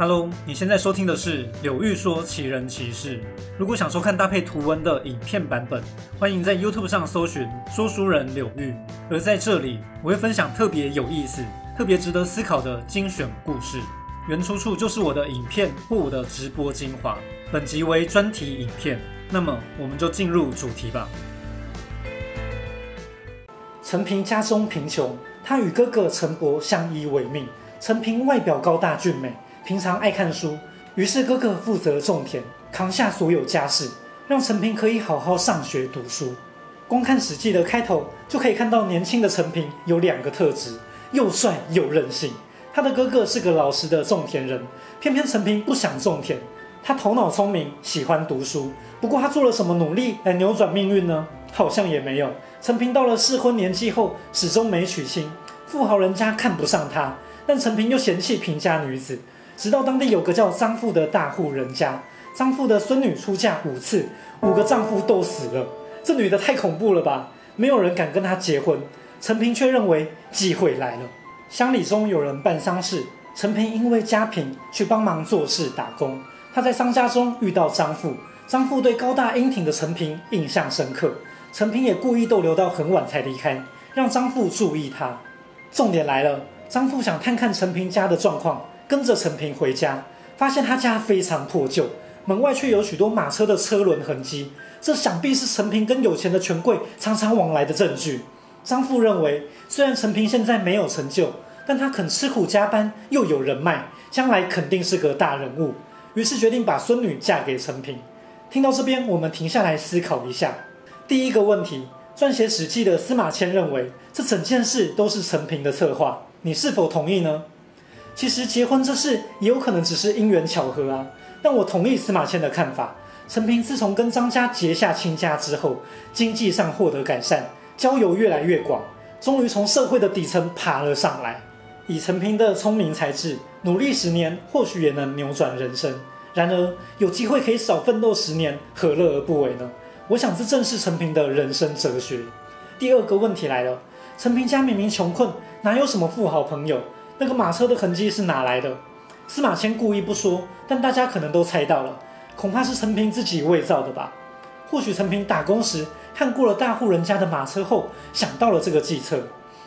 Hello，你现在收听的是柳玉说奇人奇事。如果想收看搭配图文的影片版本，欢迎在 YouTube 上搜寻说书人柳玉。而在这里，我会分享特别有意思、特别值得思考的精选故事，原出处就是我的影片或我的直播精华。本集为专题影片，那么我们就进入主题吧。陈平家中贫穷，他与哥哥陈伯相依为命。陈平外表高大俊美。平常爱看书，于是哥哥负责种田，扛下所有家事，让陈平可以好好上学读书。光看《史记》的开头，就可以看到年轻的陈平有两个特质：又帅又任性。他的哥哥是个老实的种田人，偏偏陈平不想种田。他头脑聪明，喜欢读书，不过他做了什么努力来扭转命运呢？好像也没有。陈平到了适婚年纪后，始终没娶亲，富豪人家看不上他，但陈平又嫌弃贫家女子。直到当地有个叫张富的大户人家，张富的孙女出嫁五次，五个丈夫都死了。这女的太恐怖了吧？没有人敢跟她结婚。陈平却认为机会来了。乡里中有人办丧事，陈平因为家贫去帮忙做事打工。他在商家中遇到张富，张富对高大英挺的陈平印象深刻。陈平也故意逗留到很晚才离开，让张富注意他。重点来了，张富想看看陈平家的状况。跟着陈平回家，发现他家非常破旧，门外却有许多马车的车轮痕迹。这想必是陈平跟有钱的权贵常常往来的证据。张富认为，虽然陈平现在没有成就，但他肯吃苦加班，又有人脉，将来肯定是个大人物。于是决定把孙女嫁给陈平。听到这边，我们停下来思考一下。第一个问题，撰写《史记》的司马迁认为，这整件事都是陈平的策划，你是否同意呢？其实结婚这事也有可能只是因缘巧合啊，但我同意司马迁的看法。陈平自从跟张家结下亲家之后，经济上获得改善，交友越来越广，终于从社会的底层爬了上来。以陈平的聪明才智，努力十年，或许也能扭转人生。然而，有机会可以少奋斗十年，何乐而不为呢？我想这正是陈平的人生哲学。第二个问题来了，陈平家明明穷困，哪有什么富豪朋友？那个马车的痕迹是哪来的？司马迁故意不说，但大家可能都猜到了，恐怕是陈平自己伪造的吧。或许陈平打工时看过了大户人家的马车后，想到了这个计策。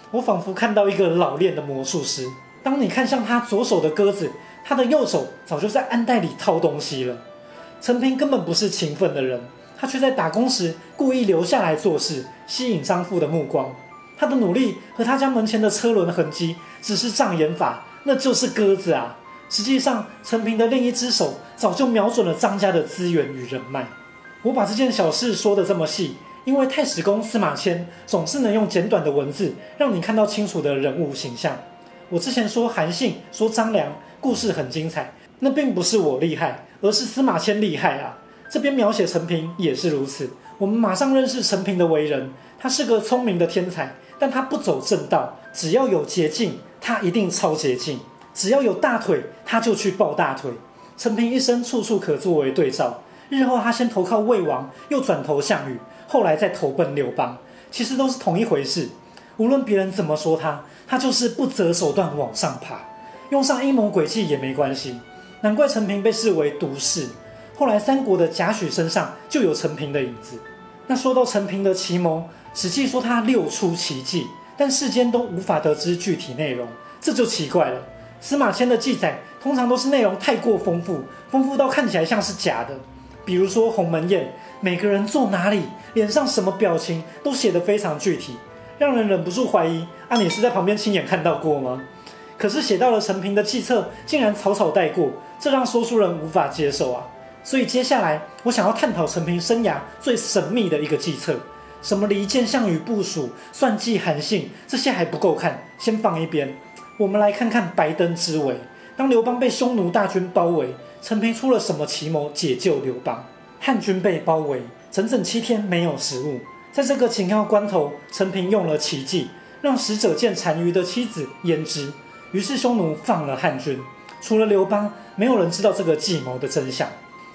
我仿佛看到一个老练的魔术师。当你看向他左手的鸽子，他的右手早就在暗袋里掏东西了。陈平根本不是勤奋的人，他却在打工时故意留下来做事，吸引张富的目光。他的努力和他家门前的车轮痕迹只是障眼法，那就是鸽子啊！实际上，陈平的另一只手早就瞄准了张家的资源与人脉。我把这件小事说得这么细，因为太史公司马迁总是能用简短的文字让你看到清楚的人物形象。我之前说韩信，说张良，故事很精彩，那并不是我厉害，而是司马迁厉害啊！这边描写陈平也是如此。我们马上认识陈平的为人，他是个聪明的天才。但他不走正道，只要有捷径，他一定超捷径；只要有大腿，他就去抱大腿。陈平一生处处可作为对照，日后他先投靠魏王，又转投项羽，后来再投奔刘邦，其实都是同一回事。无论别人怎么说他，他就是不择手段往上爬，用上阴谋诡计也没关系。难怪陈平被视为毒士，后来三国的贾诩身上就有陈平的影子。那说到陈平的奇谋。史记说他六出奇迹，但世间都无法得知具体内容，这就奇怪了。司马迁的记载通常都是内容太过丰富，丰富到看起来像是假的。比如说鸿门宴，每个人坐哪里，脸上什么表情，都写得非常具体，让人忍不住怀疑：啊，你是在旁边亲眼看到过吗？可是写到了陈平的计策，竟然草草带过，这让说书人无法接受啊。所以接下来我想要探讨陈平生涯最神秘的一个计策。什么离间项羽部署、算计韩信，这些还不够看，先放一边。我们来看看白登之围。当刘邦被匈奴大军包围，陈平出了什么奇谋解救刘邦？汉军被包围，整整七天没有食物。在这个紧要关头，陈平用了奇计，让使者见单于的妻子胭脂，于是匈奴放了汉军。除了刘邦，没有人知道这个计谋的真相。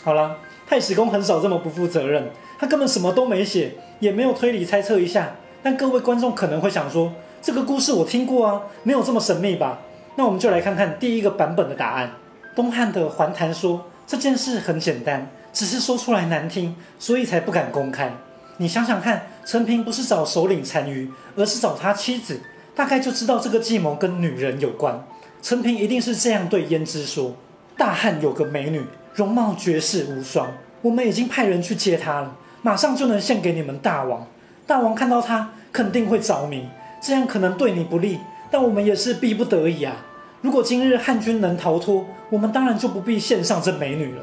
好了，太史公很少这么不负责任。他根本什么都没写，也没有推理猜测一下。但各位观众可能会想说，这个故事我听过啊，没有这么神秘吧？那我们就来看看第一个版本的答案。东汉的桓谭说这件事很简单，只是说出来难听，所以才不敢公开。你想想看，陈平不是找首领单于，而是找他妻子，大概就知道这个计谋跟女人有关。陈平一定是这样对胭脂说：“大汉有个美女，容貌绝世无双，我们已经派人去接她了，马上就能献给你们大王。大王看到她肯定会着迷，这样可能对你不利，但我们也是逼不得已啊。如果今日汉军能逃脱，我们当然就不必献上这美女了。”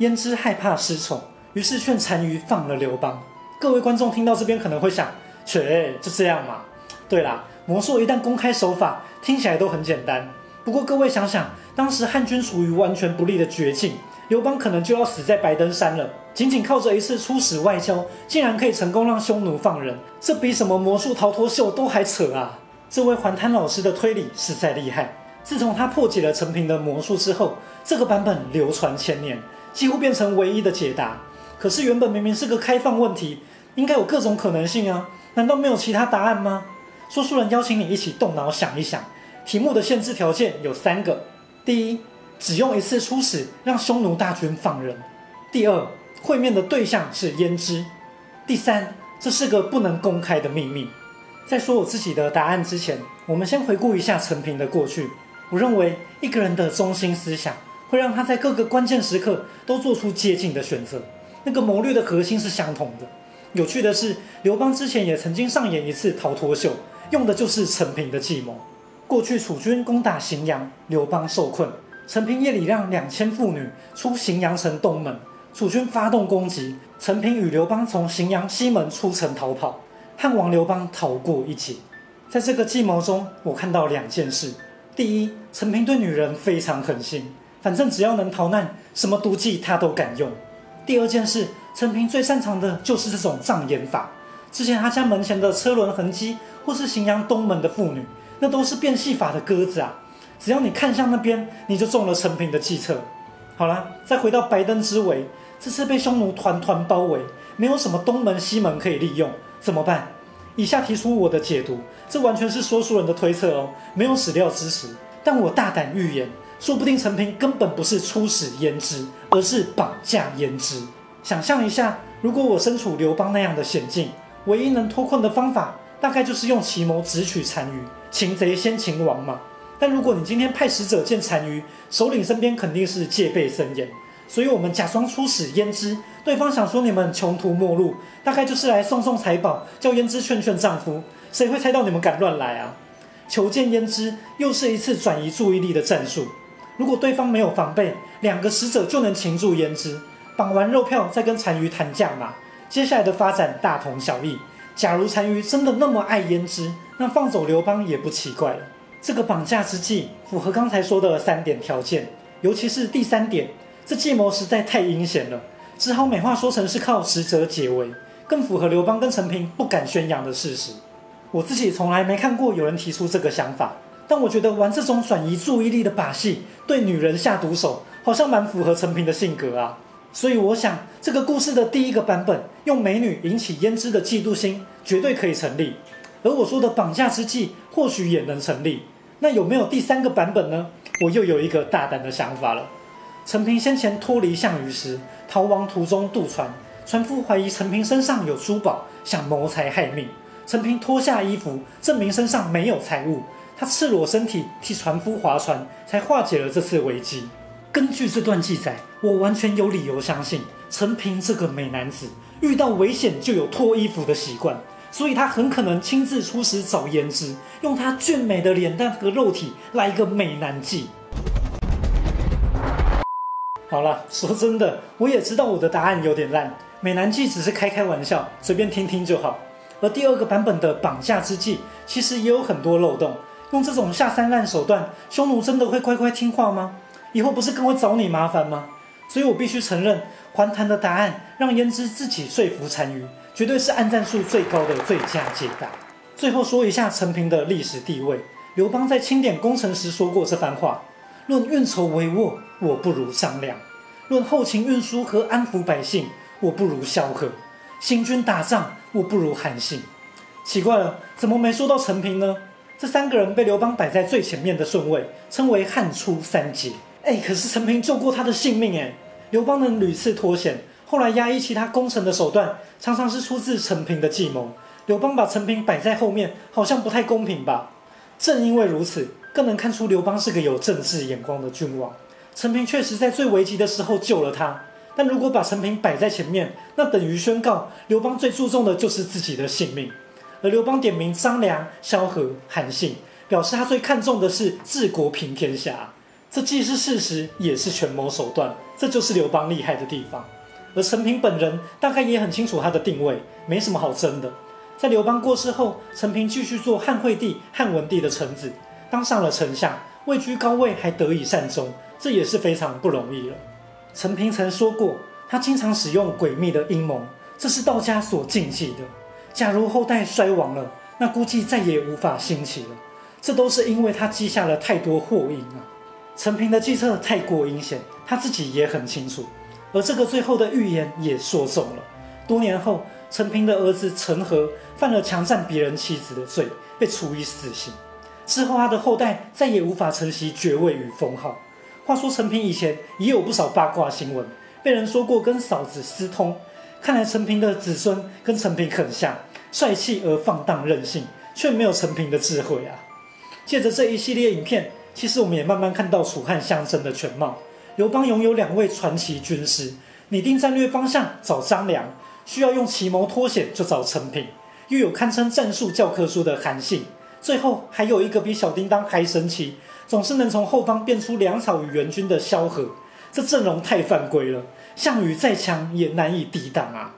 胭脂害怕失宠，于是劝单于放了刘邦。各位观众听到这边可能会想，切，就这样嘛？对啦，魔术一旦公开手法，听起来都很简单。不过各位想想，当时汉军处于完全不利的绝境，刘邦可能就要死在白登山了。仅仅靠着一次出使外交，竟然可以成功让匈奴放人，这比什么魔术逃脱秀都还扯啊！这位环滩老师的推理实在厉害。自从他破解了陈平的魔术之后，这个版本流传千年，几乎变成唯一的解答。可是原本明明是个开放问题。应该有各种可能性啊，难道没有其他答案吗？说书人邀请你一起动脑想一想，题目的限制条件有三个：第一，只用一次出使让匈奴大军放人；第二，会面的对象是胭脂；第三，这是个不能公开的秘密。在说我自己的答案之前，我们先回顾一下陈平的过去。我认为一个人的中心思想会让他在各个关键时刻都做出接近的选择，那个谋略的核心是相同的。有趣的是，刘邦之前也曾经上演一次逃脱秀，用的就是陈平的计谋。过去楚军攻打荥阳，刘邦受困，陈平夜里让两千妇女出荥阳城东门，楚军发动攻击，陈平与刘邦从荥阳西门出城逃跑，汉王刘邦逃过一劫。在这个计谋中，我看到两件事：第一，陈平对女人非常狠心，反正只要能逃难，什么毒计他都敢用；第二件事。陈平最擅长的就是这种障眼法。之前他家门前的车轮痕迹，或是荥阳东门的妇女，那都是变戏法的鸽子啊！只要你看向那边，你就中了陈平的计策。好了，再回到白登之围，这次被匈奴团团包围，没有什么东门西门可以利用，怎么办？以下提出我的解读，这完全是说书人的推测哦，没有史料支持。但我大胆预言，说不定陈平根本不是出使胭脂，而是绑架胭脂。想象一下，如果我身处刘邦那样的险境，唯一能脱困的方法，大概就是用奇谋直取单于。擒贼先擒王嘛。但如果你今天派使者见单于，首领身边肯定是戒备森严，所以我们假装出使胭脂，对方想说你们穷途末路，大概就是来送送财宝，叫胭脂劝劝丈夫。谁会猜到你们敢乱来啊？求见胭脂，又是一次转移注意力的战术。如果对方没有防备，两个使者就能擒住胭脂。绑完肉票再跟单于谈价码，接下来的发展大同小异。假如单于真的那么爱胭脂，那放走刘邦也不奇怪了。这个绑架之计符合刚才说的三点条件，尤其是第三点，这计谋实在太阴险了，只好美化说成是靠使者解围，更符合刘邦跟陈平不敢宣扬的事实。我自己从来没看过有人提出这个想法，但我觉得玩这种转移注意力的把戏，对女人下毒手，好像蛮符合陈平的性格啊。所以我想，这个故事的第一个版本用美女引起胭脂的嫉妒心，绝对可以成立。而我说的绑架之计，或许也能成立。那有没有第三个版本呢？我又有一个大胆的想法了。陈平先前脱离项羽时，逃亡途中渡船，船夫怀疑陈平身上有珠宝，想谋财害命。陈平脱下衣服，证明身上没有财物，他赤裸身体替船夫划船，才化解了这次危机。根据这段记载，我完全有理由相信陈平这个美男子遇到危险就有脱衣服的习惯，所以他很可能亲自出使找胭脂，用他俊美的脸蛋和肉体来一个美男计。好了，说真的，我也知道我的答案有点烂，美男计只是开开玩笑，随便听听就好。而第二个版本的绑架之计其实也有很多漏洞，用这种下三滥手段，匈奴真的会乖乖听话吗？以后不是更会找你麻烦吗？所以我必须承认，还谈的答案让胭脂自己说服单于，绝对是按战术最高的最佳解答。最后说一下陈平的历史地位，刘邦在清点功臣时说过这番话：论运筹帷幄，我不如张良；论后勤运输和安抚百姓，我不如萧何；行军打仗，我不如韩信。奇怪了，怎么没说到陈平呢？这三个人被刘邦摆在最前面的顺位，称为汉初三杰。哎，可是陈平救过他的性命哎。刘邦能屡次脱险，后来压抑其他功臣的手段，常常是出自陈平的计谋。刘邦把陈平摆在后面，好像不太公平吧？正因为如此，更能看出刘邦是个有政治眼光的君王。陈平确实在最危急的时候救了他，但如果把陈平摆在前面，那等于宣告刘邦最注重的就是自己的性命。而刘邦点名张良、萧何、韩信，表示他最看重的是治国平天下。这既是事实，也是权谋手段，这就是刘邦厉害的地方。而陈平本人大概也很清楚他的定位，没什么好争的。在刘邦过世后，陈平继续做汉惠帝、汉文帝的臣子，当上了丞相，位居高位，还得以善终，这也是非常不容易了。陈平曾说过，他经常使用诡秘的阴谋，这是道家所禁忌的。假如后代衰亡了，那估计再也无法兴起了。这都是因为他积下了太多祸因啊。陈平的计策太过阴险，他自己也很清楚。而这个最后的预言也说中了。多年后，陈平的儿子陈和犯了强占别人妻子的罪，被处以死刑。之后，他的后代再也无法承袭爵位与封号。话说，陈平以前也有不少八卦新闻，被人说过跟嫂子私通。看来，陈平的子孙跟陈平很像，帅气而放荡任性，却没有陈平的智慧啊。借着这一系列影片。其实我们也慢慢看到楚汉相争的全貌。刘邦拥有两位传奇军师，拟定战略方向找张良，需要用奇谋脱险就找陈平，又有堪称战术教科书的韩信，最后还有一个比小叮当还神奇，总是能从后方变出粮草与援军的萧何。这阵容太犯规了，项羽再强也难以抵挡啊！